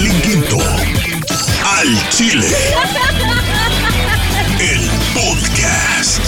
Berlín Quinto. Al Chile. El podcast.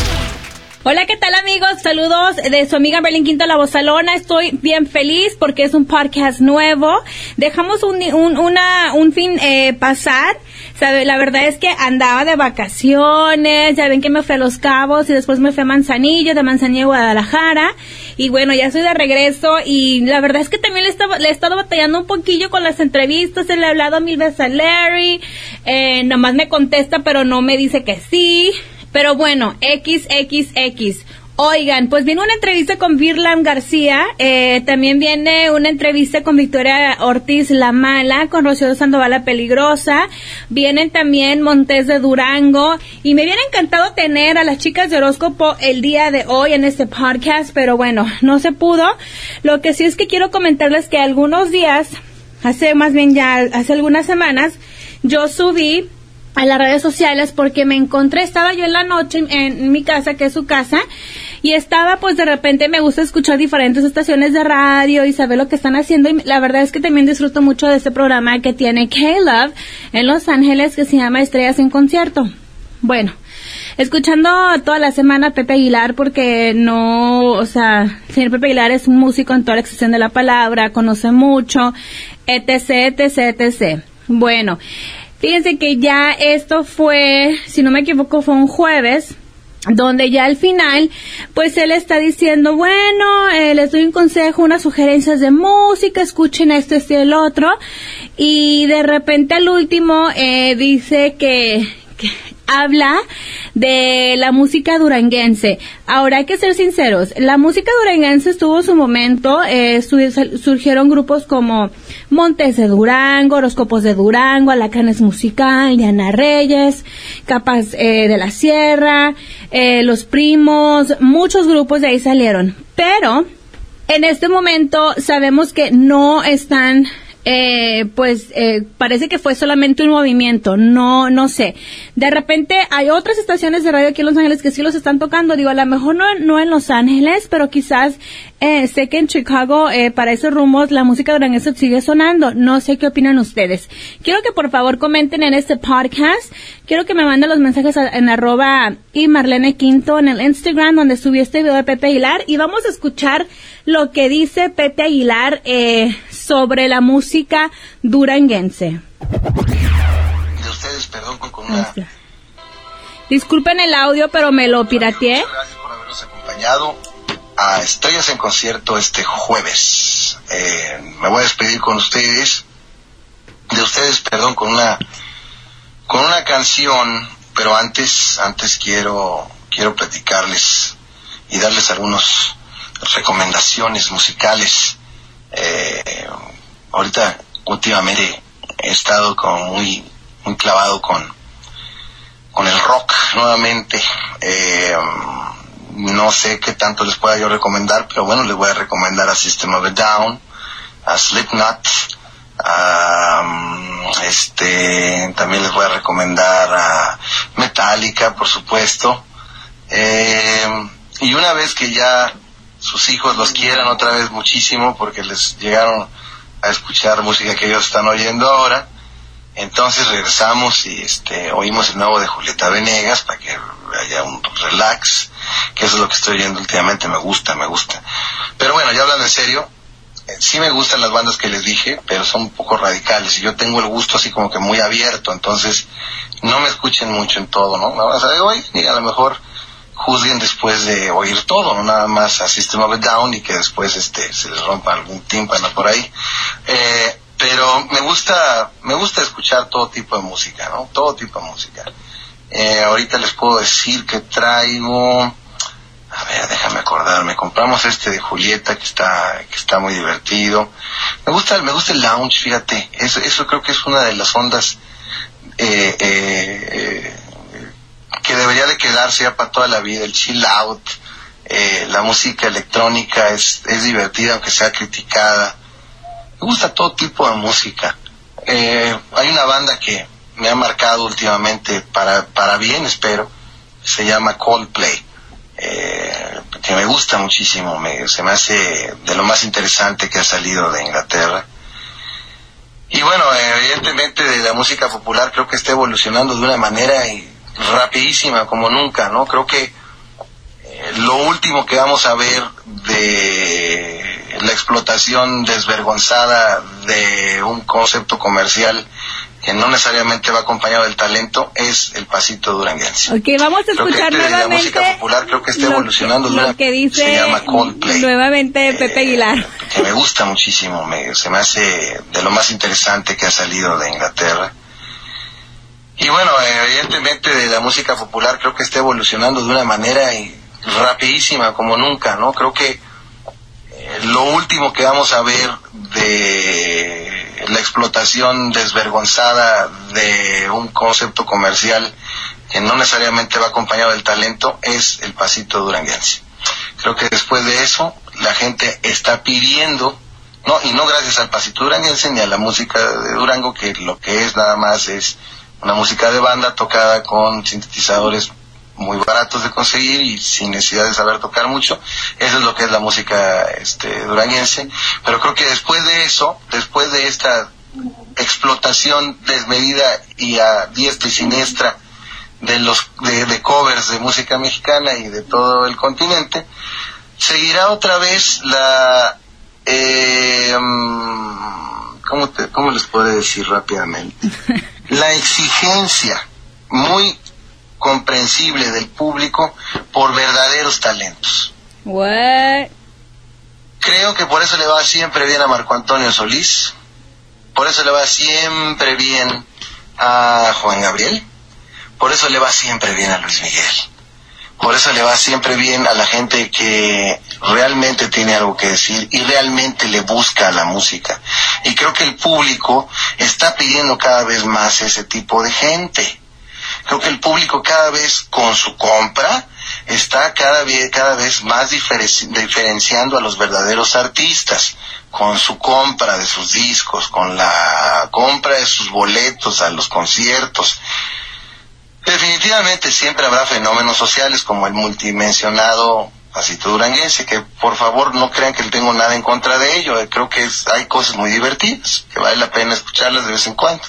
Hola, ¿qué tal amigos? Saludos de su amiga Berlín Quinto La Bozalona. Estoy bien feliz porque es un podcast nuevo. Dejamos un, un, una, un fin eh, pasar. ¿Sabe? La verdad es que andaba de vacaciones. Ya ven que me fui a Los Cabos y después me fui a Manzanillo, de Manzanillo a Guadalajara. Y bueno, ya estoy de regreso y la verdad es que también le, estaba, le he estado batallando un poquillo con las entrevistas. Le he hablado mil veces a Larry. Eh, nomás me contesta, pero no me dice que sí. Pero bueno, XXX. Oigan, pues viene una entrevista con Virlan García, eh, también viene una entrevista con Victoria Ortiz La Mala, con Rocío Sandoval La Peligrosa, vienen también Montes de Durango, y me hubiera encantado tener a las chicas de horóscopo el día de hoy en este podcast, pero bueno, no se pudo. Lo que sí es que quiero comentarles que algunos días, hace más bien ya, hace algunas semanas, yo subí a las redes sociales porque me encontré, estaba yo en la noche en, en, mi casa, que es su casa, y estaba pues de repente me gusta escuchar diferentes estaciones de radio y saber lo que están haciendo y la verdad es que también disfruto mucho de este programa que tiene K-Love en Los Ángeles que se llama Estrellas en Concierto. Bueno, escuchando toda la semana Pepe Aguilar porque no, o sea, señor Pepe Aguilar es un músico en toda la extensión de la palabra, conoce mucho, etc, etc, etc. Bueno, Fíjense que ya esto fue, si no me equivoco, fue un jueves donde ya al final, pues él está diciendo, bueno, eh, les doy un consejo, unas sugerencias de música, escuchen esto, esto y el otro, y de repente al último eh, dice que habla de la música duranguense. Ahora hay que ser sinceros, la música duranguense estuvo su momento, eh, surgieron grupos como Montes de Durango, Horóscopos de Durango, Alacanes Musical, Diana Reyes, Capas eh, de la Sierra, eh, Los Primos, muchos grupos de ahí salieron. Pero en este momento sabemos que no están eh, pues eh, parece que fue solamente un movimiento, no, no sé. De repente hay otras estaciones de radio aquí en Los Ángeles que sí los están tocando, digo, a lo mejor no, no en Los Ángeles, pero quizás eh, sé que en Chicago eh, para esos rumos la música duranguesa sigue sonando, no sé qué opinan ustedes. Quiero que por favor comenten en este podcast, quiero que me manden los mensajes en arroba y Marlene Quinto en el Instagram donde subí este video de Pepe Aguilar y vamos a escuchar lo que dice Pepe Aguilar eh, sobre la música duranguense. De ustedes, perdón, con una... Disculpen el audio, pero me lo pirateé. Muchas gracias por habernos acompañado a Estrellas en Concierto este jueves. Eh, me voy a despedir con ustedes, de ustedes, perdón, con una, con una canción, pero antes, antes quiero, quiero platicarles y darles algunas recomendaciones musicales. Eh, ahorita, últimamente, he estado como muy, muy clavado con, con el rock nuevamente. Eh, no sé qué tanto les pueda yo recomendar, pero bueno, les voy a recomendar a System of a Down, a Slipknot, a, este, también les voy a recomendar a Metallica, por supuesto. Eh, y una vez que ya sus hijos los quieran otra vez muchísimo porque les llegaron a escuchar música que ellos están oyendo ahora, entonces regresamos y este oímos el nuevo de Julieta Venegas para que haya un relax, que eso es lo que estoy oyendo últimamente, me gusta, me gusta. Pero bueno, ya hablando en serio, eh, sí me gustan las bandas que les dije, pero son un poco radicales y yo tengo el gusto así como que muy abierto, entonces no me escuchen mucho en todo, ¿no? O sea, hoy a lo mejor juzguen después de oír todo, no nada más a System of a Down y que después este se les rompa algún tímpano por ahí. Eh, pero me gusta, me gusta escuchar todo tipo de música, ¿no? Todo tipo de música. Eh, ahorita les puedo decir que traigo, a ver, déjame acordarme, compramos este de Julieta que está, que está muy divertido. Me gusta, me gusta el lounge, fíjate, eso, eso creo que es una de las ondas eh, eh, que debería de quedarse ya para toda la vida, el chill out, la música electrónica es, es divertida aunque sea criticada me gusta todo tipo de música. Eh, hay una banda que me ha marcado últimamente para, para bien, espero. Se llama Coldplay. Eh, que me gusta muchísimo. Me, se me hace de lo más interesante que ha salido de Inglaterra. Y bueno, eh, evidentemente de la música popular creo que está evolucionando de una manera rapidísima como nunca, ¿no? Creo que eh, lo último que vamos a ver de la explotación desvergonzada de un concepto comercial que no necesariamente va acompañado del talento, es el pasito duranguense. Ok, vamos a escuchar nuevamente. La música popular creo que está evolucionando. Lo que dice se llama Coldplay. Nuevamente Pepe eh, Aguilar. que me gusta muchísimo, me, se me hace de lo más interesante que ha salido de Inglaterra. Y bueno, evidentemente de la música popular creo que está evolucionando de una manera rapidísima como nunca, ¿no? Creo que eh, lo último que vamos a ver de la explotación desvergonzada de un concepto comercial que no necesariamente va acompañado del talento es el pasito duranguense. Creo que después de eso la gente está pidiendo, no, y no gracias al pasito duranguense ni a la música de Durango, que lo que es nada más es una música de banda tocada con sintetizadores muy baratos de conseguir y sin necesidad de saber tocar mucho. Eso es lo que es la música este, duranguense. Pero creo que después de eso, después de esta explotación desmedida y a diestra y siniestra de los de, covers de música mexicana y de todo el continente, seguirá otra vez la eh, mm, ¿cómo, ¿cómo les puedo decir rápidamente? La exigencia muy comprensible del público por verdaderos talentos. What? Creo que por eso le va siempre bien a Marco Antonio Solís, por eso le va siempre bien a Juan Gabriel, por eso le va siempre bien a Luis Miguel, por eso le va siempre bien a la gente que realmente tiene algo que decir y realmente le busca la música. Y creo que el público está pidiendo cada vez más ese tipo de gente Creo que el público cada vez con su compra está cada vez, cada vez más diferenciando a los verdaderos artistas con su compra de sus discos, con la compra de sus boletos a los conciertos. Definitivamente siempre habrá fenómenos sociales como el multimensionado Pasito Duranguense, que por favor no crean que tengo nada en contra de ello, creo que hay cosas muy divertidas, que vale la pena escucharlas de vez en cuando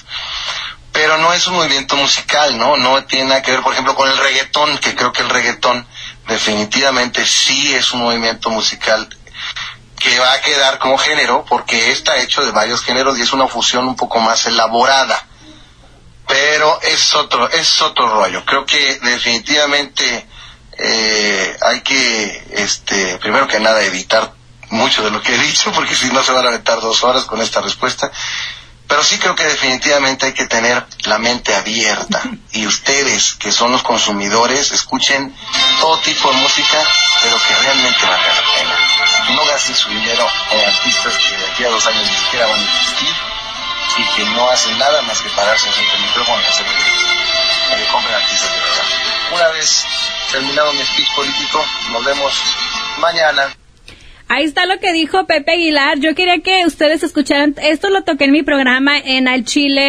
pero no es un movimiento musical, ¿no? No tiene nada que ver, por ejemplo, con el reggaetón, que creo que el reggaetón definitivamente sí es un movimiento musical que va a quedar como género, porque está hecho de varios géneros y es una fusión un poco más elaborada. Pero es otro, es otro rollo. Creo que definitivamente eh, hay que, este, primero que nada, evitar mucho de lo que he dicho, porque si no se van a aventar dos horas con esta respuesta. Pero sí creo que definitivamente hay que tener la mente abierta y ustedes que son los consumidores escuchen todo tipo de música, pero que realmente valga la pena. No gasten su dinero en artistas que de aquí a dos años ni siquiera van a existir y que no hacen nada más que pararse en el micrófono y hacer que compren artistas de verdad. Una vez terminado mi speech político, nos vemos mañana. Ahí está lo que dijo Pepe Aguilar. Yo quería que ustedes escucharan. Esto lo toqué en mi programa en Al Chile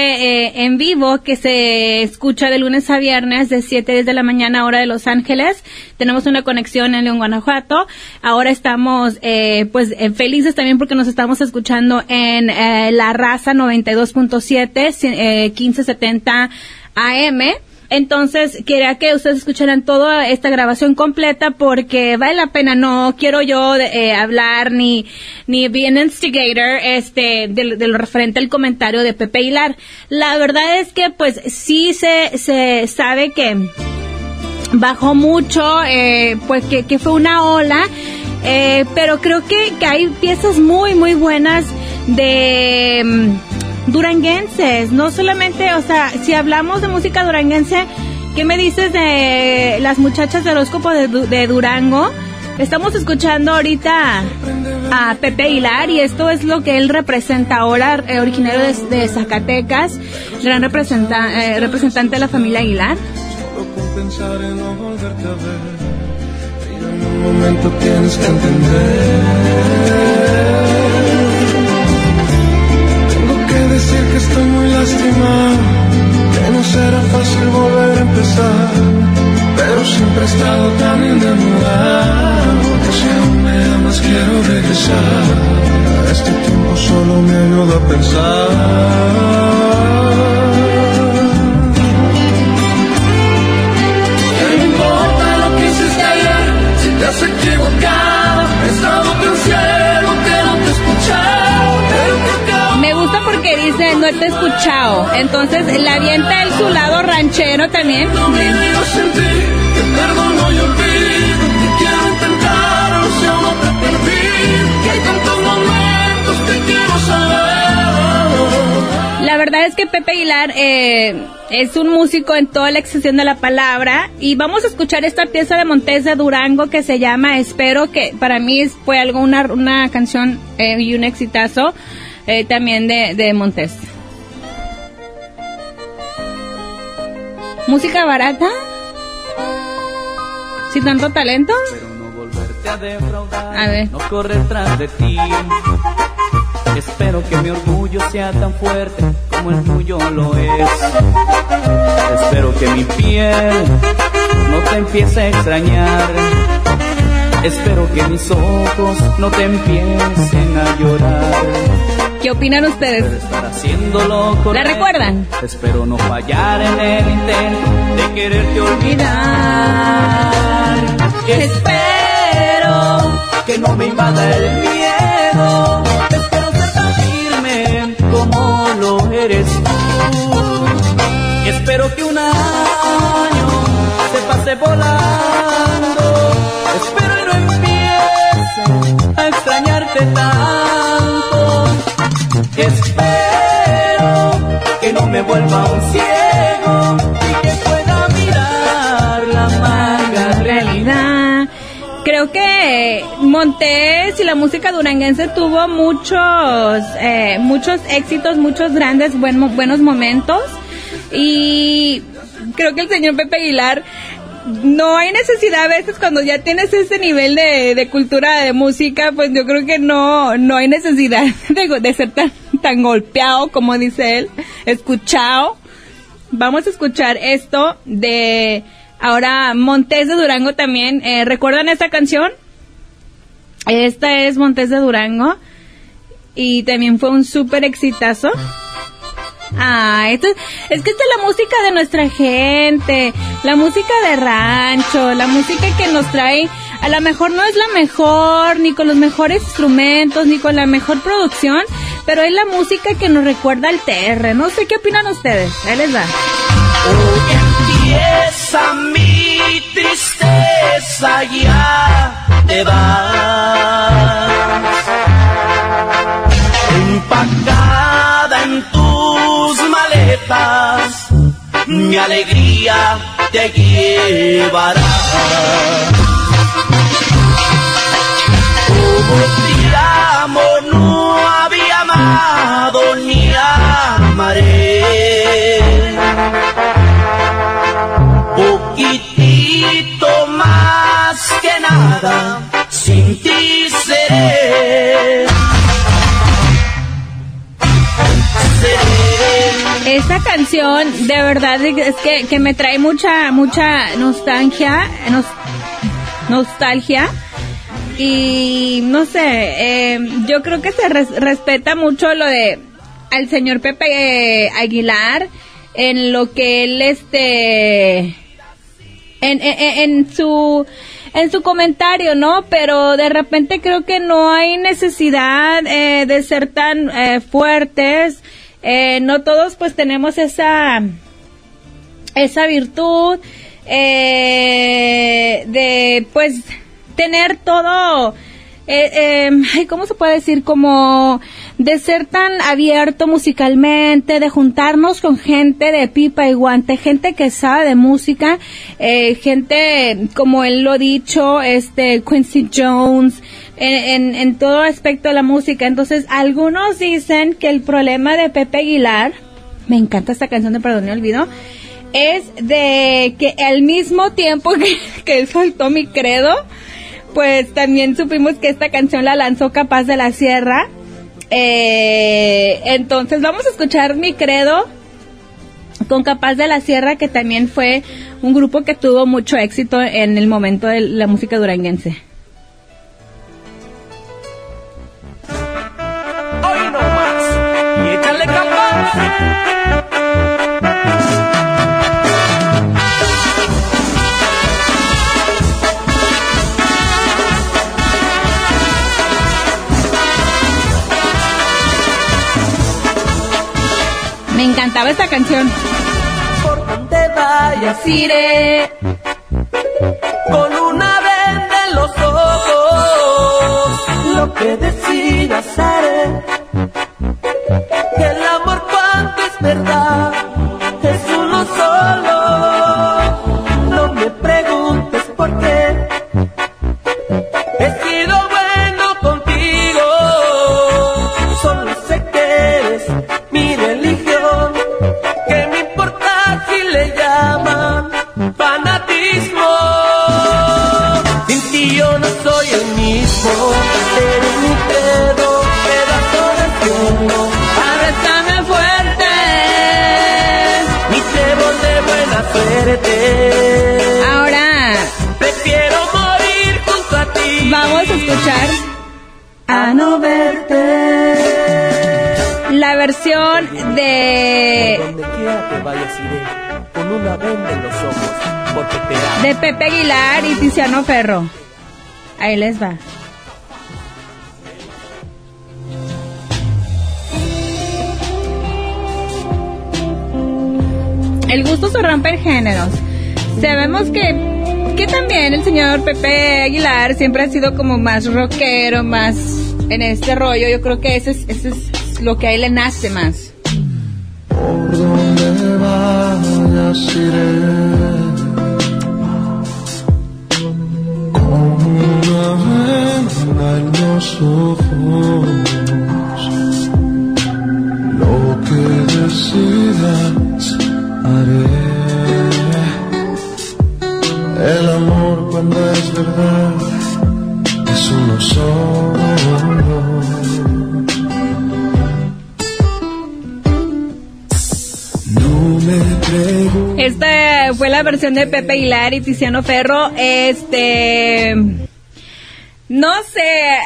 eh, en vivo, que se escucha de lunes a viernes de 7 desde la mañana, hora de Los Ángeles. Tenemos una conexión en León, Guanajuato. Ahora estamos, eh, pues, eh, felices también porque nos estamos escuchando en La Raza 92.7, 1570 AM. Entonces, quería que ustedes escucharan toda esta grabación completa porque vale la pena. No quiero yo eh, hablar ni, ni be an instigator este, de, lo referente al comentario de Pepe Hilar. La verdad es que, pues, sí se, se sabe que bajó mucho, eh, pues que, que, fue una ola, eh, pero creo que, que hay piezas muy, muy buenas de duranguenses, no solamente, o sea, si hablamos de música duranguense, ¿qué me dices de las muchachas de horóscopo de, Durango? Estamos escuchando ahorita a Pepe Hilar y esto es lo que él representa ahora, eh, originario de, Zacatecas, gran eh, representante de la familia Aguilar. decir que estoy muy lastimado, que no será fácil volver a empezar, pero siempre he estado tan enamorado que si aún me amas quiero regresar. Este tiempo solo me ayuda a pensar. te has equivocado, he estado pensando. No te escuchado. Entonces le avienta él su lado ranchero también. La verdad es que Pepe Aguilar eh, es un músico en toda la extensión de la palabra y vamos a escuchar esta pieza de Montes de Durango que se llama Espero, que para mí fue algo una, una canción eh, y un exitazo eh, también de, de Montes. ¿Música barata? ¿Sin tanto talento? A ver. No correr tras de ti. Espero que mi orgullo sea tan fuerte como el tuyo lo es. Espero que mi piel no te empiece a extrañar. Espero que mis ojos no te empiecen a llorar. ¿Qué opinan ustedes? Haciéndolo ¿La recuerdan? Espero no fallar en el intento de quererte olvidar. Espero que no me invada el miedo. Espero ser tan firme como lo eres tú. Espero que un año se pase volando. Espero que no me vuelva un ciego y que pueda mirar la amarga realidad. Creo que Montes y la música duranguense tuvo muchos, eh, muchos éxitos, muchos grandes buen- buenos momentos y creo que el señor Pepe Aguilar no hay necesidad a veces cuando ya tienes ese nivel de, de cultura de música, pues yo creo que no, no hay necesidad de, de ser tan, tan golpeado como dice él, escuchado. Vamos a escuchar esto de ahora Montes de Durango también. Eh, ¿Recuerdan esta canción? Esta es Montes de Durango y también fue un súper exitazo. Ah, esto, es que esta es la música de nuestra gente, la música de rancho, la música que nos trae, a lo mejor no es la mejor, ni con los mejores instrumentos, ni con la mejor producción, pero es la música que nos recuerda al TR. No sé qué opinan ustedes. Ahí les va. Hoy empieza mi tristeza, te vas. Empacada en tus maletas, mi alegría te llevará. Como te amo, no había amado ni amaré poquitito más que nada, sin ti seré. Esta canción, de verdad, es que, que me trae mucha, mucha nostalgia, nos- nostalgia. Y no sé, eh, yo creo que se res- respeta mucho lo de al señor Pepe eh, Aguilar en lo que él este en, en, en su en su comentario, ¿no? Pero de repente creo que no hay necesidad eh, de ser tan eh, fuertes. Eh, no todos pues tenemos esa esa virtud eh, de pues tener todo eh, eh, ¿cómo se puede decir? Como de ser tan abierto musicalmente, de juntarnos con gente de pipa y guante, gente que sabe de música, eh, gente, como él lo dicho, este, Quincy Jones, en, en, todo aspecto de la música. Entonces, algunos dicen que el problema de Pepe Aguilar, me encanta esta canción de Perdón y Olvido, es de que al mismo tiempo que, que él soltó mi credo, pues también supimos que esta canción la lanzó Capaz de la Sierra. Eh, entonces vamos a escuchar mi credo con Capaz de la Sierra, que también fue un grupo que tuvo mucho éxito en el momento de la música duranguense. Me encantaba esta canción. Por donde vayas iré con una venda en los ojos. Lo que decidas haré. Les va. El gusto se rompe géneros. Sabemos que, que también el señor Pepe Aguilar siempre ha sido como más rockero, más en este rollo. Yo creo que ese es, ese es lo que a él le nace más. Por donde vayas iré una venda en los ojos. Lo que decidas haré. El amor cuando es verdad es uno solo. Esta fue la versión de Pepe Aguilar y Tiziano Ferro. Este. No sé,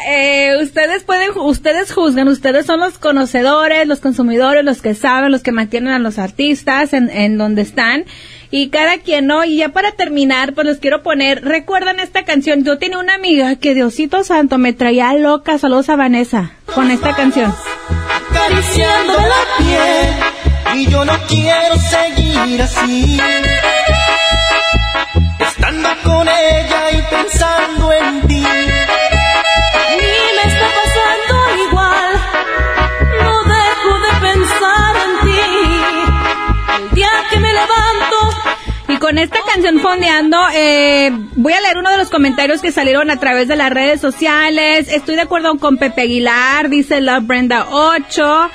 eh, ustedes pueden, ustedes juzgan, ustedes son los conocedores, los consumidores, los que saben, los que mantienen a los artistas en, en donde están. Y cada quien, ¿no? Y ya para terminar, pues les quiero poner, recuerdan esta canción, yo tenía una amiga que Diosito Santo me traía loca, saludos a Vanessa, con esta canción. acariciándome la piel y yo no quiero seguir así. Estando con ella y pensando en ti. Ni me está pasando igual. No dejo de pensar en ti. El día que me levanto Y con esta canción fondeando, eh, voy a leer uno de los comentarios que salieron a través de las redes sociales. Estoy de acuerdo con Pepe Aguilar, dice Love Brenda 8.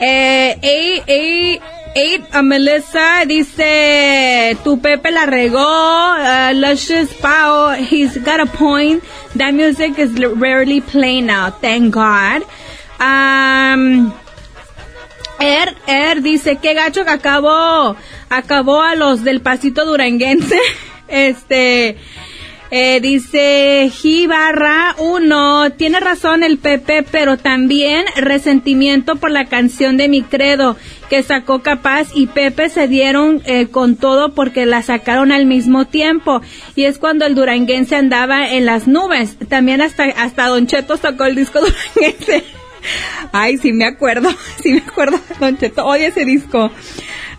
Eh, eight, eight, a Melissa dice, tu Pepe la regó. Uh, Luscious Pao, he's got a point. That music is rarely played now, thank God. Um, Er, Er dice, qué gacho que acabó, acabó a los del pasito duranguense. Este, eh, dice Gibarra, uno, tiene razón el Pepe, pero también resentimiento por la canción de mi credo que sacó Capaz y Pepe se dieron eh, con todo porque la sacaron al mismo tiempo. Y es cuando el duranguense andaba en las nubes. También hasta, hasta Don Cheto sacó el disco duranguense. Ay, sí me acuerdo, sí me acuerdo, Don Cheto, oye ese disco.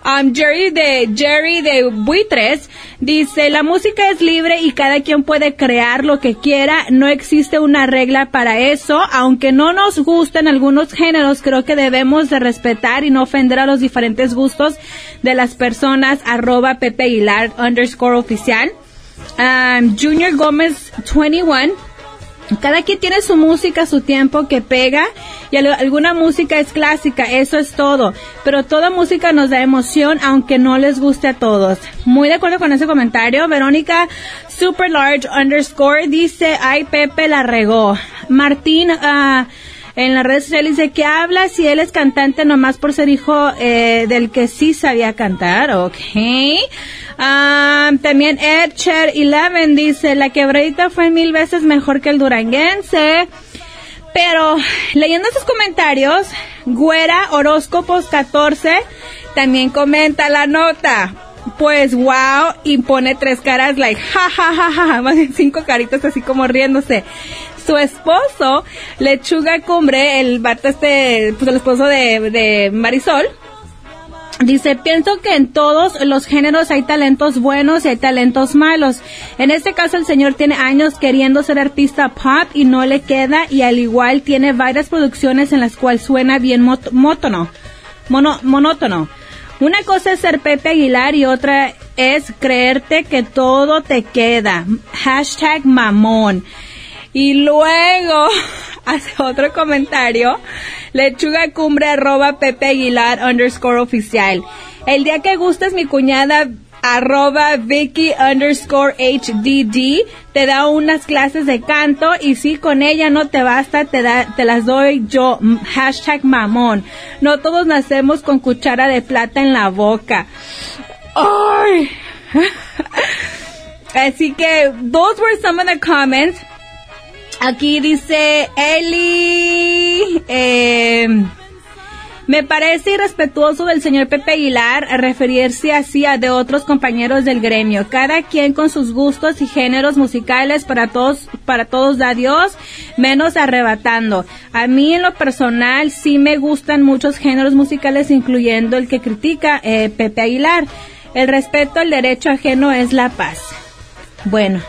Um, Jerry de Jerry de Buitres dice la música es libre y cada quien puede crear lo que quiera. No existe una regla para eso. Aunque no nos gusten algunos géneros creo que debemos de respetar y no ofender a los diferentes gustos de las personas arroba Pepe Aguilar underscore oficial. Um, Junior Gómez 21 cada quien tiene su música, su tiempo que pega y al- alguna música es clásica, eso es todo. Pero toda música nos da emoción aunque no les guste a todos. Muy de acuerdo con ese comentario. Verónica Super Large underscore dice, ay Pepe la regó. Martín ah, en las redes sociales dice que habla si él es cantante nomás por ser hijo eh, del que sí sabía cantar, ok. Ah, también Edcher 11 dice, la quebradita fue mil veces mejor que el duranguense. Pero leyendo sus comentarios, Güera Horóscopos 14 también comenta la nota. Pues wow, y pone tres caras like ja ja ja, ja, más bien cinco caritas así como riéndose. Su esposo, Lechuga Cumbre, el este, pues el esposo de, de Marisol, Dice, pienso que en todos los géneros hay talentos buenos y hay talentos malos. En este caso el señor tiene años queriendo ser artista pop y no le queda y al igual tiene varias producciones en las cuales suena bien mótono, mono, monótono. Una cosa es ser Pepe Aguilar y otra es creerte que todo te queda. Hashtag mamón. Y luego hace otro comentario. Lechuga cumbre arroba Pepe Aguilar underscore oficial. El día que gustes mi cuñada arroba Vicky underscore HDD te da unas clases de canto y si con ella no te basta te, da, te las doy yo hashtag mamón no todos nacemos con cuchara de plata en la boca Ay. así que those were some of the comments Aquí dice Eli. Eh, me parece irrespetuoso del señor Pepe Aguilar referirse así a de otros compañeros del gremio. Cada quien con sus gustos y géneros musicales para todos, para todos da Dios, menos arrebatando. A mí en lo personal sí me gustan muchos géneros musicales, incluyendo el que critica eh, Pepe Aguilar. El respeto al derecho ajeno es la paz. Bueno,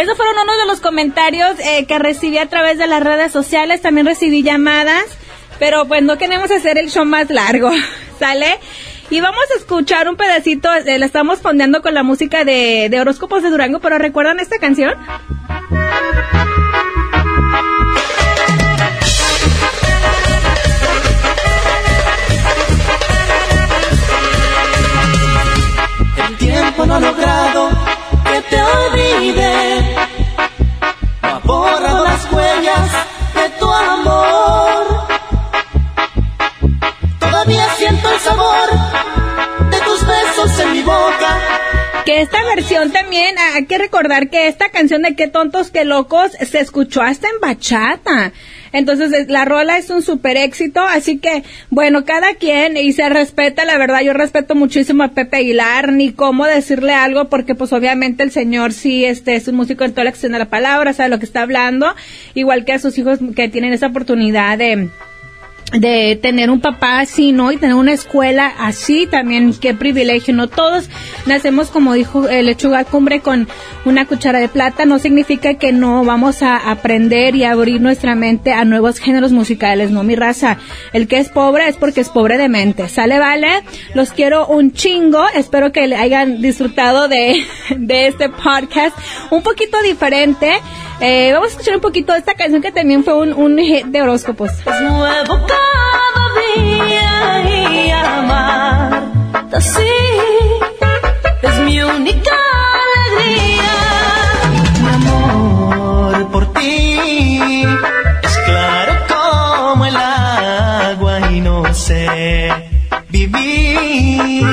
esos fueron uno de los comentarios eh, que recibí a través de las redes sociales. También recibí llamadas, pero pues no queremos hacer el show más largo, ¿sale? Y vamos a escuchar un pedacito, eh, la estamos poniendo con la música de, de Horóscopos de Durango, pero ¿recuerdan esta canción? El tiempo no ha logrado que te olvide. Que esta versión también, hay que recordar que esta canción de Qué tontos, qué locos se escuchó hasta en bachata. Entonces, la rola es un super éxito, así que, bueno, cada quien y se respeta, la verdad, yo respeto muchísimo a Pepe Aguilar, ni cómo decirle algo, porque pues obviamente el señor sí este, es un músico en toda la acción de la palabra, sabe lo que está hablando, igual que a sus hijos que tienen esa oportunidad de de tener un papá así, ¿no? Y tener una escuela así también, qué privilegio, ¿no? Todos nacemos, como dijo el lechuga cumbre, con una cuchara de plata, no significa que no vamos a aprender y abrir nuestra mente a nuevos géneros musicales, ¿no? Mi raza, el que es pobre es porque es pobre de mente, ¿sale? Vale, los quiero un chingo, espero que hayan disfrutado de, de este podcast, un poquito diferente, eh, vamos a escuchar un poquito de esta canción que también fue un, un hit de horóscopos. Es nuevo cada día y amar así es mi única alegría. Mi amor por ti es claro como el agua y no sé vivir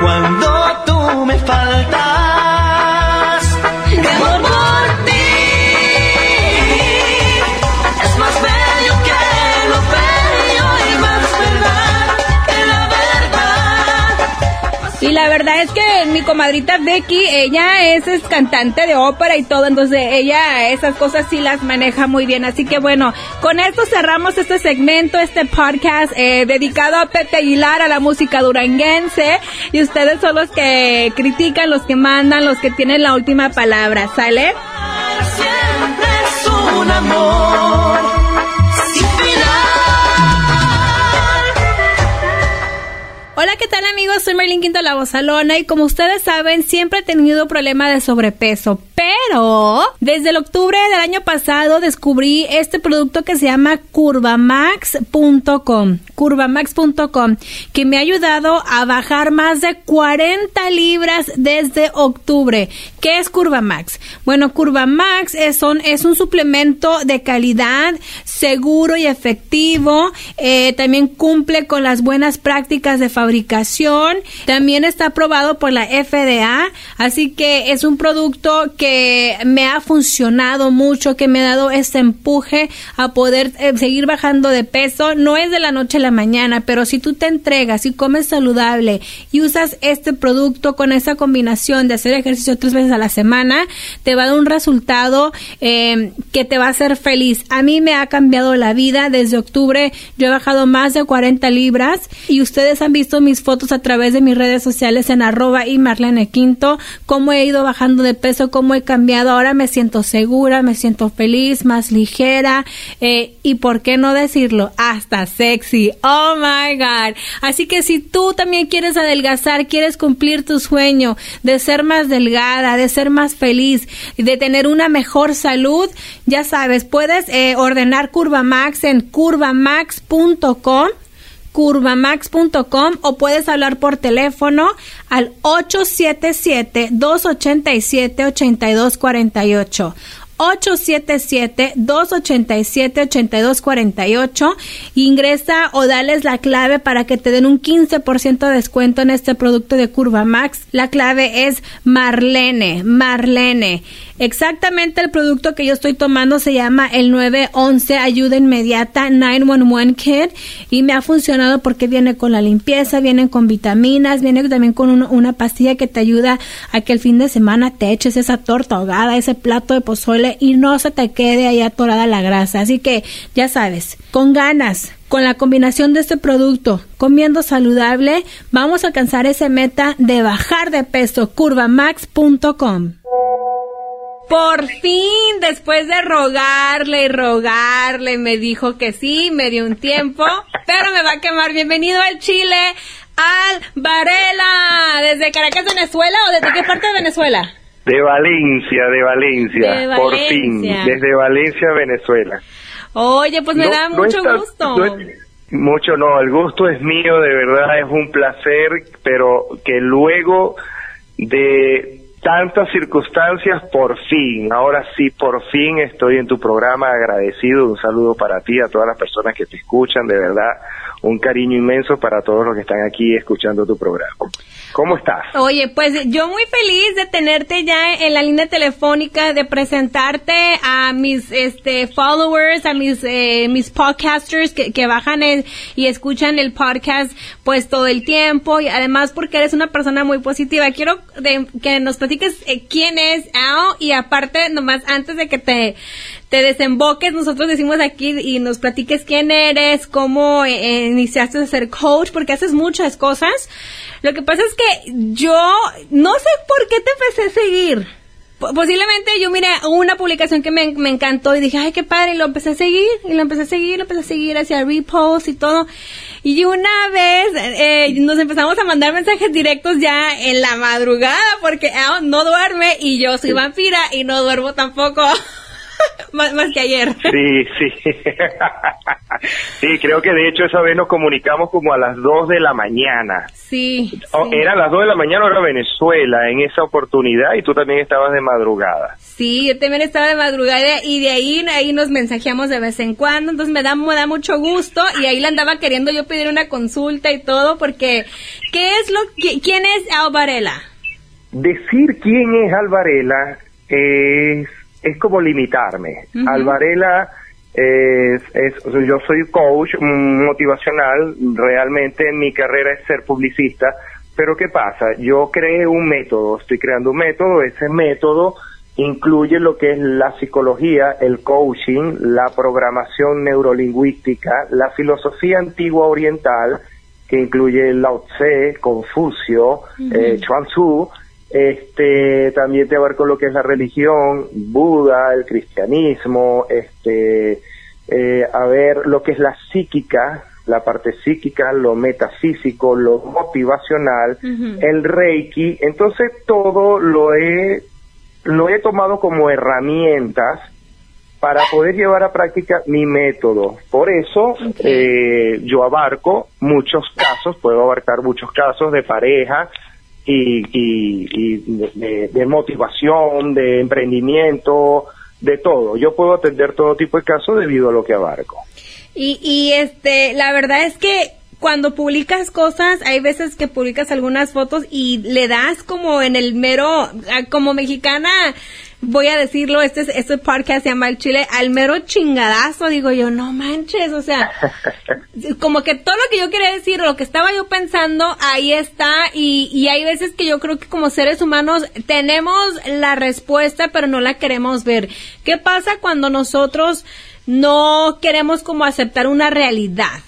cuando tú me faltas. Comadrita Becky, ella es, cantante de ópera y todo, entonces ella esas cosas sí las maneja muy bien. Así que bueno, con esto cerramos este segmento, este podcast eh, dedicado a Pepe Aguilar, a la música duranguense. Y ustedes son los que critican, los que mandan, los que tienen la última palabra, ¿sale? Siempre es un amor. Hola, ¿qué tal amigos? Soy Merlin Quinto La Bozalona y como ustedes saben, siempre he tenido problema de sobrepeso, pero desde el octubre del año pasado descubrí este producto que se llama curvamax.com, curvamax.com, que me ha ayudado a bajar más de 40 libras desde octubre. ¿Qué es Curvamax? Bueno, Curvamax es un, es un suplemento de calidad, seguro y efectivo, eh, también cumple con las buenas prácticas de fabricación fabricación. También está aprobado por la FDA, así que es un producto que me ha funcionado mucho, que me ha dado ese empuje a poder eh, seguir bajando de peso. No es de la noche a la mañana, pero si tú te entregas y comes saludable y usas este producto con esa combinación de hacer ejercicio tres veces a la semana, te va a dar un resultado eh, que te va a hacer feliz. A mí me ha cambiado la vida desde octubre. Yo he bajado más de 40 libras y ustedes han visto mis fotos a través de mis redes sociales en arroba y Marlene Quinto, cómo he ido bajando de peso, cómo he cambiado. Ahora me siento segura, me siento feliz, más ligera eh, y por qué no decirlo, hasta sexy. Oh my God. Así que si tú también quieres adelgazar, quieres cumplir tu sueño de ser más delgada, de ser más feliz, de tener una mejor salud, ya sabes, puedes eh, ordenar Curva Max en curvamax.com curvamax.com o puedes hablar por teléfono al 877-287-8248. 877-287-8248. Ingresa o dales la clave para que te den un 15% de descuento en este producto de Curva Max. La clave es Marlene, Marlene. Exactamente el producto que yo estoy tomando se llama el 911 Ayuda Inmediata 911 Kit y me ha funcionado porque viene con la limpieza, viene con vitaminas, viene también con una pastilla que te ayuda a que el fin de semana te eches esa torta ahogada, ese plato de pozole y no se te quede ahí atorada la grasa. Así que ya sabes, con ganas, con la combinación de este producto, comiendo saludable, vamos a alcanzar esa meta de bajar de peso. Curvamax.com. Por fin, después de rogarle y rogarle, me dijo que sí, me dio un tiempo, pero me va a quemar. Bienvenido al Chile, al Varela, desde Caracas, Venezuela, o desde qué parte de Venezuela? De Valencia, de Valencia, De por fin, desde Valencia, Venezuela. Oye, pues me No- da no mucho está- gusto. no es- mucho no, el gusto es mío, de verdad es un placer, pero que luego de tantas circunstancias, por fin, ahora sí, por fin estoy en tu programa agradecido, un saludo para ti, a todas las personas que te escuchan, de verdad, un cariño inmenso para todos los que están aquí escuchando tu programa. ¿Cómo estás? Oye, pues yo muy feliz de tenerte ya en la línea telefónica, de presentarte a mis este followers, a mis eh, mis podcasters que, que bajan el- y escuchan el podcast pues todo el tiempo y además porque eres una persona muy positiva. Quiero de- que nos platiques eh, quién es Ao y aparte nomás antes de que te te desemboques, nosotros decimos aquí y nos platiques quién eres, cómo eh, iniciaste a ser coach, porque haces muchas cosas. Lo que pasa es que yo no sé por qué te empecé a seguir. Po- Posiblemente yo miré una publicación que me, me encantó y dije, ay, qué padre, y lo empecé a seguir, y lo empecé a seguir, lo empecé a seguir hacia repost y todo. Y una vez eh, nos empezamos a mandar mensajes directos ya en la madrugada porque ah, no duerme y yo soy vampira y no duermo tampoco más, más que ayer. Sí, sí. sí, creo que de hecho esa vez nos comunicamos como a las 2 de la mañana. Sí. O- sí. Era las 2 de la mañana, era Venezuela en esa oportunidad y tú también estabas de madrugada. Sí, yo también estaba de madrugada y de ahí, ahí nos mensajeamos de vez en cuando, entonces me da, me da mucho gusto y ahí le andaba queriendo yo pedir una consulta y todo porque, ¿qué es lo que, quién es Al Varela? Decir quién es Alvarela es, es como limitarme. Alvarela es, es- yo soy coach motivacional, realmente mi carrera es ser publicista, pero ¿qué pasa? Yo creé un método, estoy creando un método, ese método incluye lo que es la psicología, el coaching, la programación neurolingüística, la filosofía antigua oriental, que incluye Lao Tse, Confucio, eh, Chuang Tzu, este, también te abarco lo que es la religión, Buda, el cristianismo, este, eh, a ver lo que es la psíquica, la parte psíquica, lo metafísico, lo motivacional, el reiki, entonces todo lo he, lo he tomado como herramientas para poder llevar a práctica mi método. Por eso eh, yo abarco muchos casos, puedo abarcar muchos casos de pareja y, y- y de, de- motivación, de emprendimiento, de todo. Yo puedo atender todo tipo de casos debido a lo que abarco. Y, y este, la verdad es que cuando publicas cosas, hay veces que publicas algunas fotos y le das como en el mero, ah, como mexicana, voy a decirlo, este, es- este podcast se llama El Chile, al mero chingadazo, digo yo, no manches, o sea, como que todo lo que yo quería decir, lo que estaba yo pensando, ahí está, y, y hay veces que yo creo que como seres humanos tenemos la respuesta, pero no la queremos ver. ¿Qué pasa cuando nosotros no queremos como aceptar una realidad?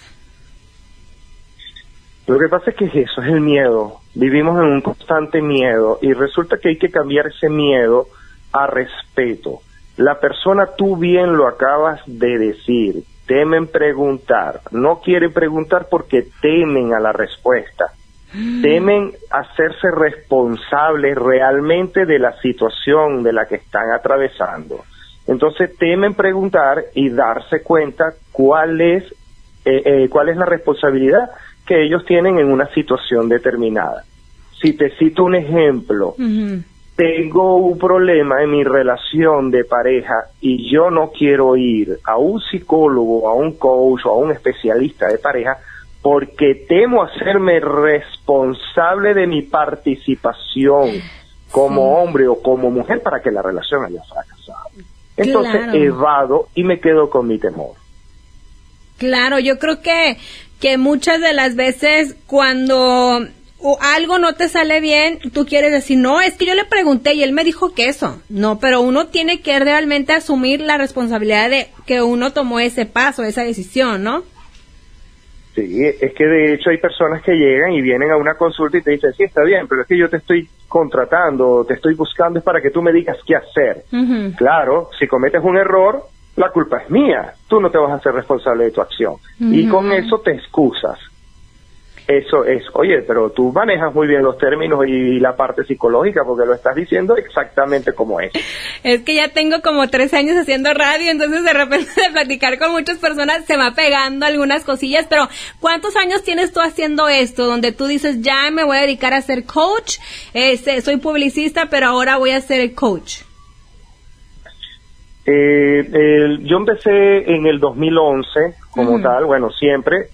Lo que pasa es que eso, es el miedo. Vivimos en un constante miedo y resulta que hay que cambiar ese miedo a respeto. La persona, tú bien lo acabas de decir, temen preguntar. No quieren preguntar porque temen a la respuesta. Temen hacerse responsables realmente de la situación de la que están atravesando. Entonces temen preguntar y darse cuenta cuál es, eh, eh, cuál es la responsabilidad que ellos tienen en una situación determinada. Si te cito un ejemplo, tengo un problema en mi relación de pareja y yo no quiero ir a un psicólogo, a un coach o a un especialista de pareja porque temo hacerme responsable de mi participación como hombre o como mujer para que la relación haya fracasado. Entonces evado y me quedo con mi temor. Claro, yo creo que, que muchas de las veces cuando algo no te sale bien, tú quieres decir, no, es que yo le pregunté y él me dijo que eso. No, pero uno tiene que realmente asumir la responsabilidad de que uno tomó ese paso, esa decisión, ¿no? Sí, es que de hecho hay personas que llegan y vienen a una consulta y te dicen, sí, está bien, pero es que yo te estoy contratando, te estoy buscando es para que tú me digas qué hacer. Claro, si cometes un error, la culpa es mía, tú no te vas a hacer responsable de tu acción. Y con eso te excusas. Eso es, oye, pero tú manejas muy bien los términos y la parte psicológica porque lo estás diciendo exactamente como es. Es que ya tengo como tres años haciendo radio, entonces de repente de platicar con muchas personas se va pegando algunas cosillas, pero ¿cuántos años tienes tú haciendo esto? Donde tú dices, ya me voy a dedicar a ser coach, este, soy publicista, pero ahora voy a ser coach. Eh, yo empecé en el 2011 como tal, bueno, siempre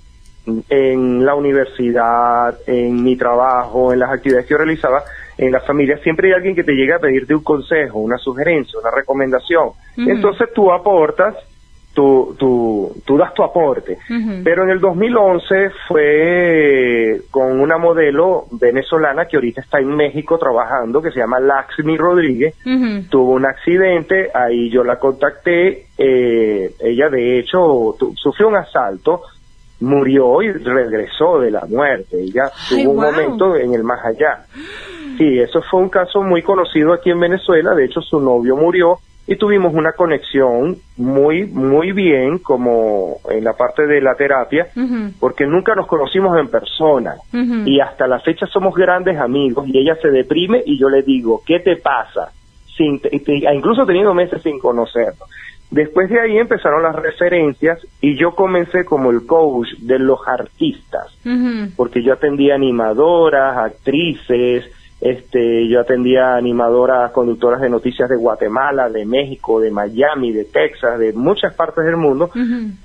en la universidad, en mi trabajo, en las actividades que yo realizaba, en la familia, siempre hay alguien que te llega a pedirte un consejo, una sugerencia, una recomendación. Entonces tú aportas, tú, tú, tú das tu aporte. Pero en el 2011 fue con una modelo venezolana que ahorita está en México trabajando, que se llama Laxmi Rodríguez. Tuvo un accidente, ahí yo la contacté. Eh, ella de hecho sufrió un asalto murió y regresó de la muerte. Ella tuvo un momento en el más allá. Sí, eso fue un caso muy conocido aquí en Venezuela. De hecho, su novio murió y tuvimos una conexión muy, muy bien como en la parte de la terapia, porque nunca nos conocimos en persona y hasta la fecha somos grandes amigos y ella se deprime y yo le digo, ¿qué te pasa? Sin, incluso teniendo meses sin conocernos. Después de ahí empezaron las referencias y yo comencé como el coach de los artistas, porque yo atendía animadoras, actrices, este, yo atendía animadoras, conductoras de noticias de Guatemala, de México, de Miami, de Texas, de muchas partes del mundo,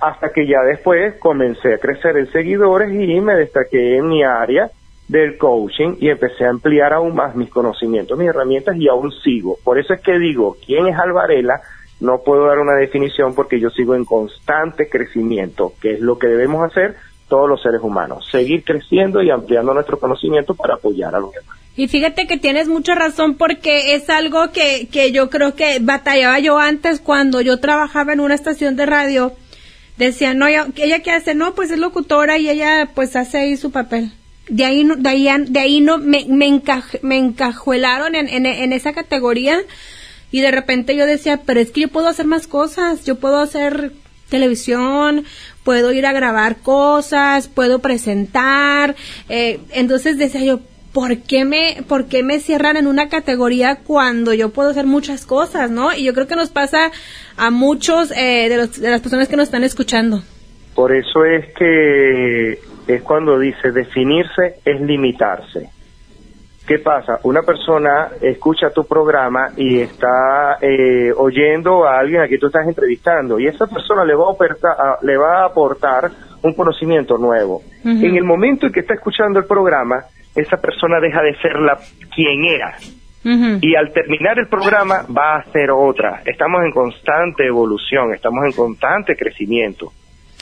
hasta que ya después comencé a crecer en seguidores y me destaqué en mi área del coaching y empecé a ampliar aún más mis conocimientos, mis herramientas y aún sigo. Por eso es que digo, ¿quién es Alvarela? No puedo dar una definición porque yo sigo en constante crecimiento, que es lo que debemos hacer todos los seres humanos, seguir creciendo y ampliando nuestro conocimiento para apoyar a los demás. Y fíjate que tienes mucha razón porque es algo que, que yo creo que batallaba yo antes cuando yo trabajaba en una estación de radio. Decía, no, ella, ella qué hace, no, pues es locutora y ella pues hace ahí su papel. De ahí, de ahí, de ahí no, me, me, me encajuelaron en, en, en esa categoría y de repente yo decía, pero es que yo puedo hacer más cosas, yo puedo hacer televisión, puedo ir a grabar cosas, puedo presentar. Eh, entonces decía yo, ¿por qué, me, ¿por qué me cierran en una categoría cuando yo puedo hacer muchas cosas, no? Y yo creo que nos pasa a muchos eh, de, los, de las personas que nos están escuchando. Por eso es que es cuando dice definirse es limitarse. ¿Qué pasa? Una persona escucha tu programa y está eh, oyendo a alguien a quien tú estás entrevistando y esa persona le va a, le va a aportar un conocimiento nuevo. En el momento en que está escuchando el programa, esa persona deja de ser la quien era. Y al terminar el programa va a ser otra. Estamos en constante evolución, estamos en constante crecimiento.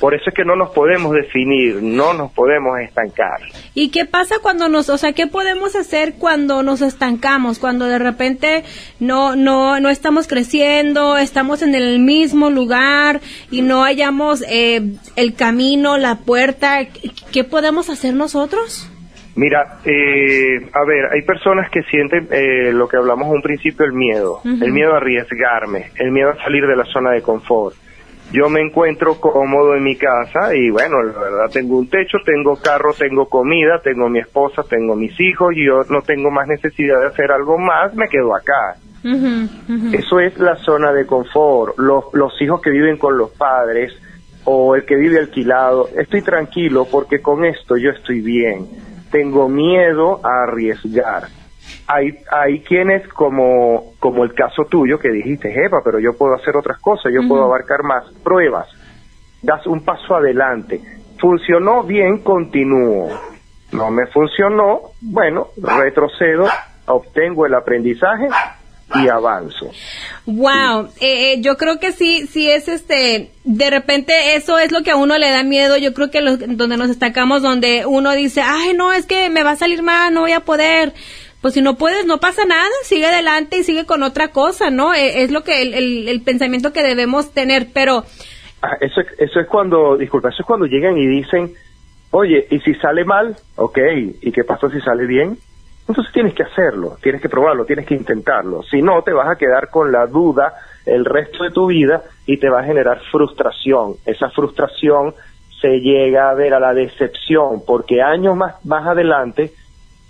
Por eso es que no nos podemos definir, no nos podemos estancar. ¿Y qué pasa cuando nos, o sea, qué podemos hacer cuando nos estancamos, cuando de repente no, no, no estamos creciendo, estamos en el mismo lugar y no hallamos eh, el camino, la puerta? ¿Qué podemos hacer nosotros? Mira, eh, a ver, hay personas que sienten eh, lo que hablamos un principio, el miedo, el miedo a arriesgarme, el miedo a salir de la zona de confort yo me encuentro cómodo en mi casa y bueno, la verdad tengo un techo, tengo carro, tengo comida, tengo mi esposa, tengo mis hijos y yo no tengo más necesidad de hacer algo más, me quedo acá. Eso es la zona de confort. Los, los hijos que viven con los padres o el que vive alquilado, estoy tranquilo porque con esto yo estoy bien. Tengo miedo a arriesgar hay, hay quienes como, como el caso tuyo que dijiste, Eva, pero yo puedo hacer otras cosas, yo puedo abarcar más pruebas, das un paso adelante. Funcionó bien, continúo. No me funcionó, bueno, retrocedo, obtengo el aprendizaje y avanzo. Wow, eh, eh, yo creo que sí, sí es este, de repente eso es lo que a uno le da miedo, yo creo que donde nos destacamos, donde uno dice, ay no, es que me va a salir mal, no voy a poder, pues si no puedes, no pasa nada, sigue adelante y sigue con otra cosa, ¿no? E, es lo que el, el, pensamiento que debemos tener, pero... Ah, eso, eso es cuando, disculpa, eso es cuando llegan y dicen, oye, ¿y si sale mal? Ok, ¿y qué pasa si sale bien? Entonces tienes que hacerlo, tienes que probarlo, tienes que intentarlo. Si no, te vas a quedar con la duda el resto de tu vida y te va a generar frustración. Esa frustración se llega a ver a la decepción, porque años más, más adelante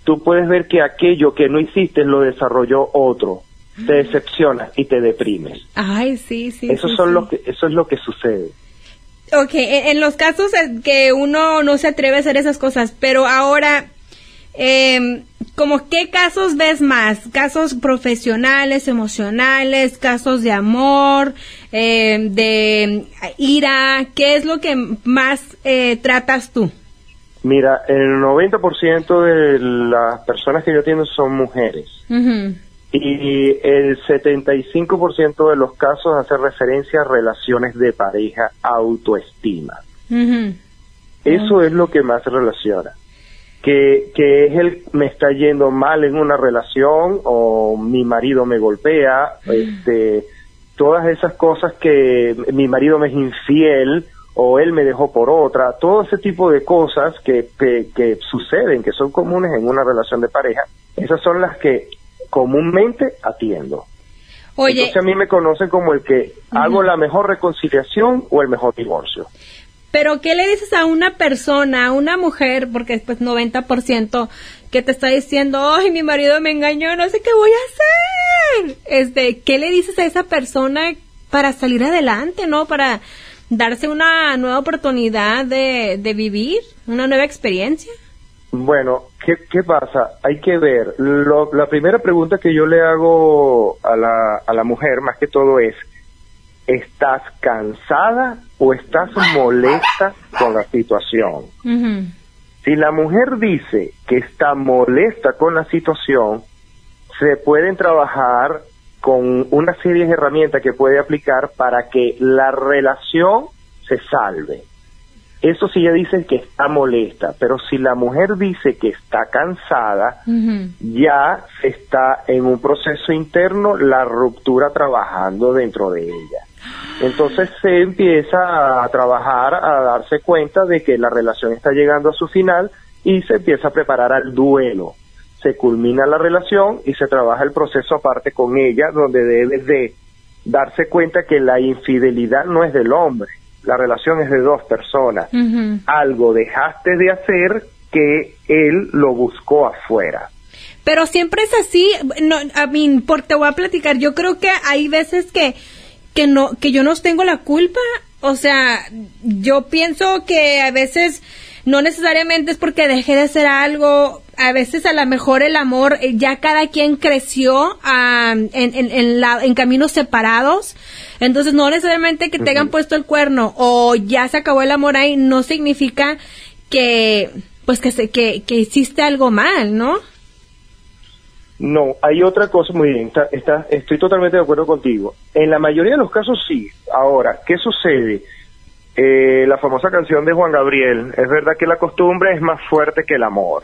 tú puedes ver que aquello que no hiciste lo desarrolló otro. Te decepcionas y te deprimes. Ay, sí, sí. Eso, son Lo que, eso es lo que sucede. Ok, en los casos que uno no se atreve a hacer esas cosas, pero ahora, eh, ¿como qué casos ves más? ¿Casos profesionales, emocionales, casos de amor, eh, de ira? ¿Qué es lo que más eh, tratas tú? Mira, el 90% de las personas que yo atiendo son mujeres. Y el 75% de los casos hace referencia a relaciones de pareja, autoestima. Eso es lo que más relaciona. Que, que es el me está yendo mal en una relación o mi marido me golpea, este, todas esas cosas que mi marido me es infiel o él me dejó por otra, todo ese tipo de cosas que, que, suceden, que son comunes en una relación de pareja, esas son las que comúnmente atiendo. Oye, Entonces a mí me conocen como el que hago la mejor reconciliación o el mejor divorcio. Pero ¿qué le dices a una persona, a una mujer, porque es pues 90% que te está diciendo, ay, mi marido me engañó, no sé qué voy a hacer? Este, ¿qué le dices a esa persona para salir adelante, no? Para darse una nueva oportunidad de, de vivir, una nueva experiencia? Bueno, ¿qué, ¿qué, pasa? Hay que ver. la primera pregunta que yo le hago a la, a la mujer, más que todo, es, ¿estás cansada o estás molesta con la situación? Si la mujer dice que está molesta con la situación, se pueden trabajar con una serie de herramientas que puede aplicar para que la relación se salve. Eso sí ella dice que está molesta, pero si la mujer dice que está cansada, ya está en un proceso interno la ruptura trabajando dentro de ella. Entonces se empieza a trabajar, a darse cuenta de que la relación está llegando a su final y se empieza a preparar al duelo se culmina la relación y se trabaja el proceso aparte con ella, donde debe de darse cuenta que la infidelidad no es del hombre, la relación es de dos personas. Algo dejaste de hacer que él lo buscó afuera. Pero siempre es así, no, a mí, por te voy a platicar, yo creo que hay veces que, que no, que yo no tengo la culpa, o sea, yo pienso que a veces no necesariamente es porque dejé de hacer algo, a veces a lo mejor el amor, eh, ya cada quien creció en, en, la, en caminos separados, entonces no necesariamente que te hayan puesto el cuerno o ya se acabó el amor ahí, no significa que, pues que, se, que, que hiciste algo mal, ¿no? No, hay otra cosa muy bien, está, estoy totalmente de acuerdo contigo. En la mayoría de los casos sí. Ahora, ¿qué sucede? Eh, la famosa canción de Juan Gabriel, es verdad que la costumbre es más fuerte que el amor.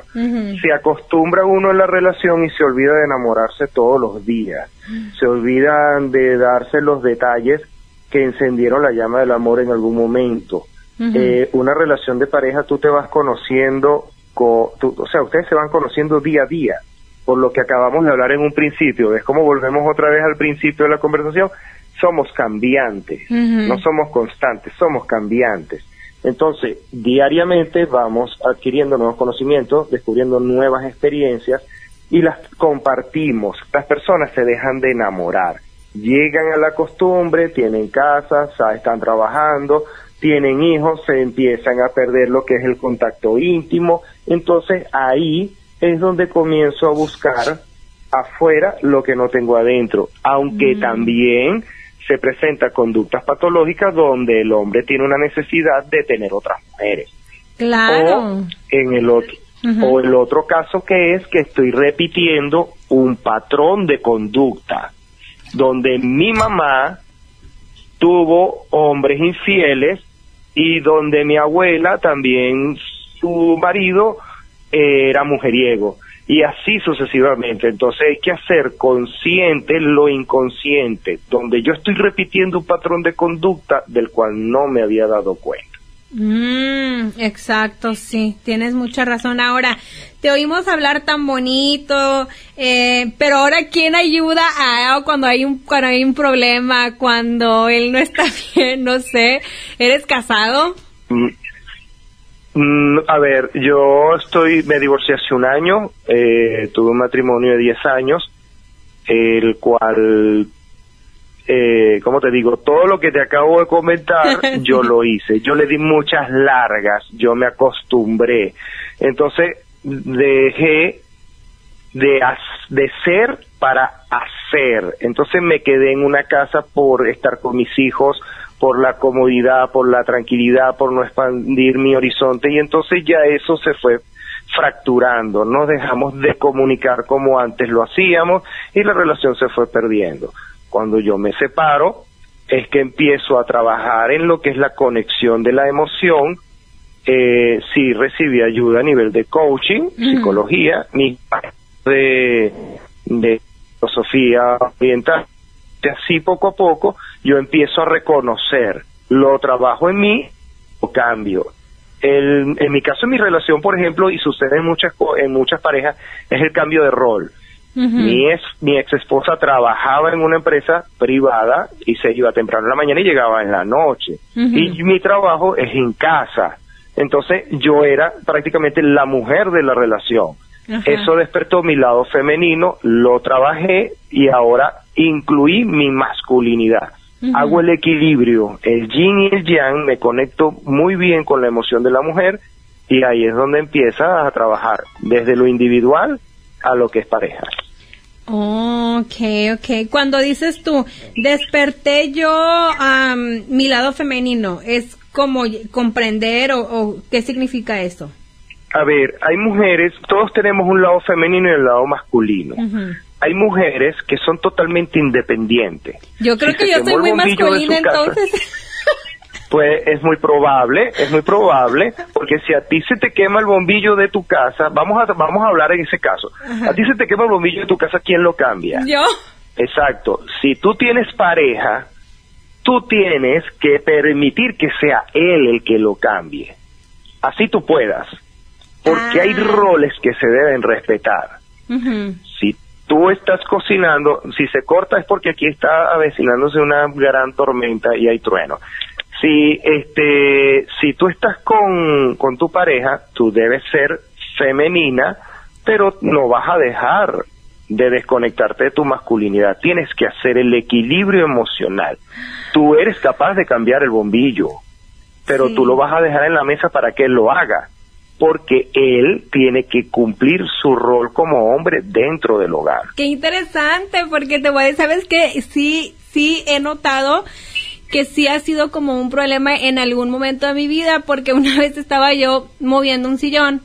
Se acostumbra uno en la relación y se olvida de enamorarse todos los días. Se olvidan de darse los detalles que encendieron la llama del amor en algún momento. Eh, una relación de pareja tú te vas conociendo, co- tú- o sea, ustedes se van conociendo día a día, por lo que acabamos de hablar en un principio. Es como volvemos otra vez al principio de la conversación, somos cambiantes, no somos constantes, somos cambiantes. Entonces, diariamente vamos adquiriendo nuevos conocimientos, descubriendo nuevas experiencias y las compartimos. Las personas se dejan de enamorar, llegan a la costumbre, tienen casas, sa- están trabajando, tienen hijos, se empiezan a perder lo que es el contacto íntimo. Entonces, ahí es donde comienzo a buscar afuera lo que no tengo adentro, aunque también se presenta conductas patológicas donde el hombre tiene una necesidad de tener otras mujeres. Claro. O en el otro o el otro caso que es que estoy repitiendo un patrón de conducta donde mi mamá tuvo hombres infieles y donde mi abuela también su marido era mujeriego y así sucesivamente. Entonces hay que hacer consciente lo inconsciente, donde yo estoy repitiendo un patrón de conducta del cual no me había dado cuenta. Mm, exacto, sí, tienes mucha razón. Ahora, te oímos hablar tan bonito, eh, pero ahora quién ayuda a cuando hay un cuando hay un problema, cuando él no está bien, no sé. ¿Eres casado? Mm, mm, a ver, yo estoy, me divorcié hace un año, eh, tuve un matrimonio de 10 años, el cual, eh, ¿cómo te digo? Todo lo que te acabo de comentar, yo lo hice. Yo le di muchas largas, yo me acostumbré. Entonces, dejé de, de ser para hacer. Entonces me quedé en una casa por estar con mis hijos, por la comodidad, por la tranquilidad, por no expandir mi horizonte y entonces ya eso se fue fracturando, nos dejamos de comunicar como antes lo hacíamos y la relación se fue perdiendo. Cuando yo me separo es que empiezo a trabajar en lo que es la conexión de la emoción, eh, sí recibí ayuda a nivel de coaching, psicología, mi de, de filosofía oriental. Así poco a poco yo empiezo a reconocer, lo trabajo en mí, lo cambio. El, en mi caso, en mi relación, por ejemplo, y sucede en muchas, en muchas parejas, es el cambio de rol. Mi ex, mi ex esposa trabajaba en una empresa privada y se iba temprano en la mañana y llegaba en la noche. Y mi trabajo es en casa. Entonces yo era prácticamente la mujer de la relación. Eso despertó mi lado femenino, lo trabajé y ahora incluí mi masculinidad. Hago el equilibrio, el yin y el yang, me conecto muy bien con la emoción de la mujer y ahí es donde empieza a trabajar, desde lo individual a lo que es pareja. Ok, ok. Cuando dices tú, desperté yo am, mi lado femenino, ¿es como comprender o, o qué significa eso? A ver, hay mujeres, todos tenemos un lado femenino y un lado masculino. Hay mujeres que son totalmente independientes. Yo creo Si que yo soy muy en masculina casa, entonces. Pues es muy probable, es muy probable, porque si a ti se te quema el bombillo de tu casa, vamos a vamos a hablar en ese caso. A ti se te quema el bombillo de tu casa, ¿quién lo cambia? yo. Exacto. Si tú tienes pareja, tú tienes que permitir que sea él el que lo cambie. Así tú puedas. Porque hay Ah. roles que se deben respetar. Ujú. Si tú estás cocinando, si se corta es porque aquí está avecinándose una gran tormenta y hay trueno. Si este, si tú estás con, con tu pareja, tú debes ser femenina, pero no vas a dejar de desconectarte de tu masculinidad. Tienes que hacer el equilibrio emocional. Tú eres capaz de cambiar el bombillo, pero Sí. tú lo vas a dejar en la mesa para que él lo haga, porque él tiene que cumplir su rol como hombre dentro del hogar. Qué interesante, porque te voy a decir, ¿sabes qué? Sí, sí he notado que sí ha sido como un problema en algún momento de mi vida, porque una vez estaba yo moviendo un sillón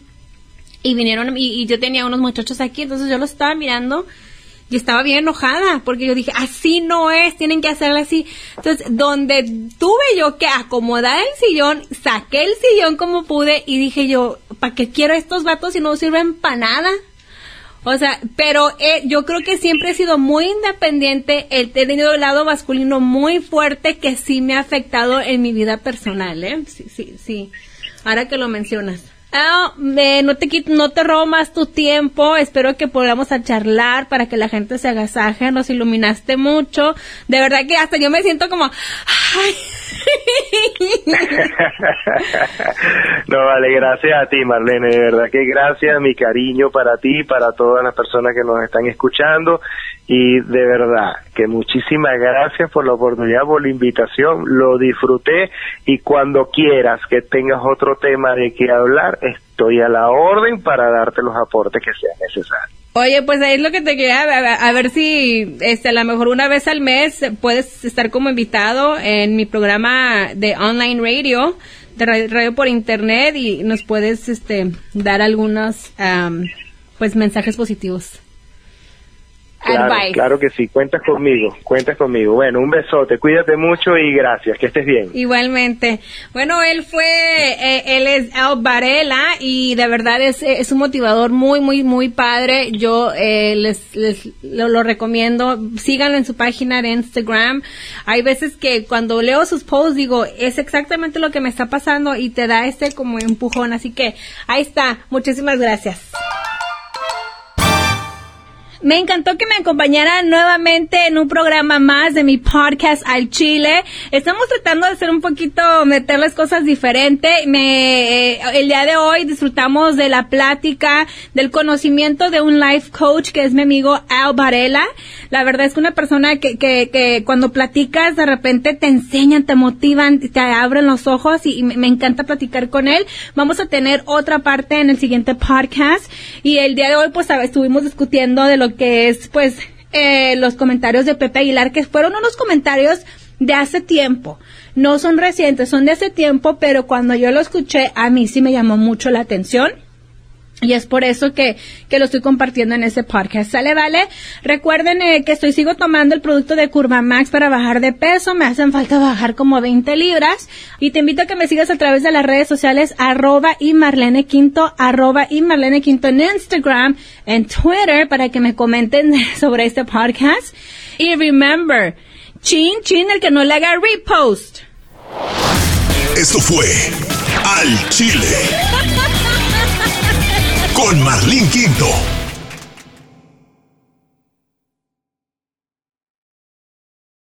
y vinieron y, y yo tenía unos muchachos aquí, entonces yo los estaba mirando y estaba bien enojada porque yo dije, así no es, tienen que hacerlo así. Entonces, donde tuve yo que acomodar el sillón, saqué el sillón como pude y dije yo, ¿para qué quiero estos vatos si no sirven para nada? O sea, pero eh, yo creo que siempre he sido muy independiente, he tenido el lado masculino muy fuerte que sí me ha afectado en mi vida personal, ¿eh? Sí, sí, sí. Ahora que lo mencionas. Ah, no te no te robo más tu tiempo. Espero que podamos charlar para que la gente se agasaje. Nos iluminaste mucho. De verdad que hasta yo me siento como. no, vale, gracias a ti, Marlene. De verdad que gracias, mi cariño para ti, para todas las personas que nos están escuchando. Y de verdad que muchísimas gracias por la oportunidad, por la invitación. Lo disfruté y cuando quieras que tengas otro tema de que hablar, estoy a la orden para darte los aportes que sean necesarios. Oye, pues ahí es lo que te quería, a, ver si este, a lo mejor una vez al mes puedes estar como invitado en mi programa de online radio, de radio, por internet y nos puedes este, dar algunos pues mensajes positivos. Claro, claro que sí, cuentas conmigo, cuentas conmigo. Bueno, un besote, cuídate mucho y gracias, que estés bien. Igualmente. Bueno, él fue, eh, él es El Varela y de verdad es, es un motivador muy, muy, muy padre. Yo eh, les, les lo, recomiendo, síganlo en su página de Instagram. Hay veces que cuando leo sus posts digo, es exactamente lo que me está pasando y te da este como empujón. Así que ahí está, muchísimas gracias. Me encantó que me acompañara nuevamente en un programa más de mi podcast al Chile. Estamos tratando de hacer un poquito, meter las cosas diferentes. Me, eh, el día de hoy disfrutamos de la plática, del conocimiento de un life coach que es mi amigo Al Varela. La verdad es que una persona que, que, que cuando platicas de repente te enseñan, te motivan, te abren los ojos y, me, me encanta platicar con él. Vamos a tener otra parte en el siguiente podcast y el día de hoy pues estuvimos discutiendo de lo que es pues eh, los comentarios de Pepe Aguilar, que fueron unos comentarios de hace tiempo. No son recientes, son de hace tiempo, pero cuando yo lo escuché, a mí sí me llamó mucho la atención. Y es por eso que, que lo estoy compartiendo en ese podcast. ¿Sale, vale? Recuerden eh, que estoy, sigo tomando el producto de Curva Max para bajar de peso. Me hacen falta bajar como 20 libras. Y te invito a que me sigas a través de las redes sociales arroba y Marlene Quinto, arroba y Marlene Quinto en Instagram, en Twitter, para que me comenten sobre este podcast. Y remember, chin, chin, el que no le haga repost. Esto fue Al Chile. con Marlín Quinto.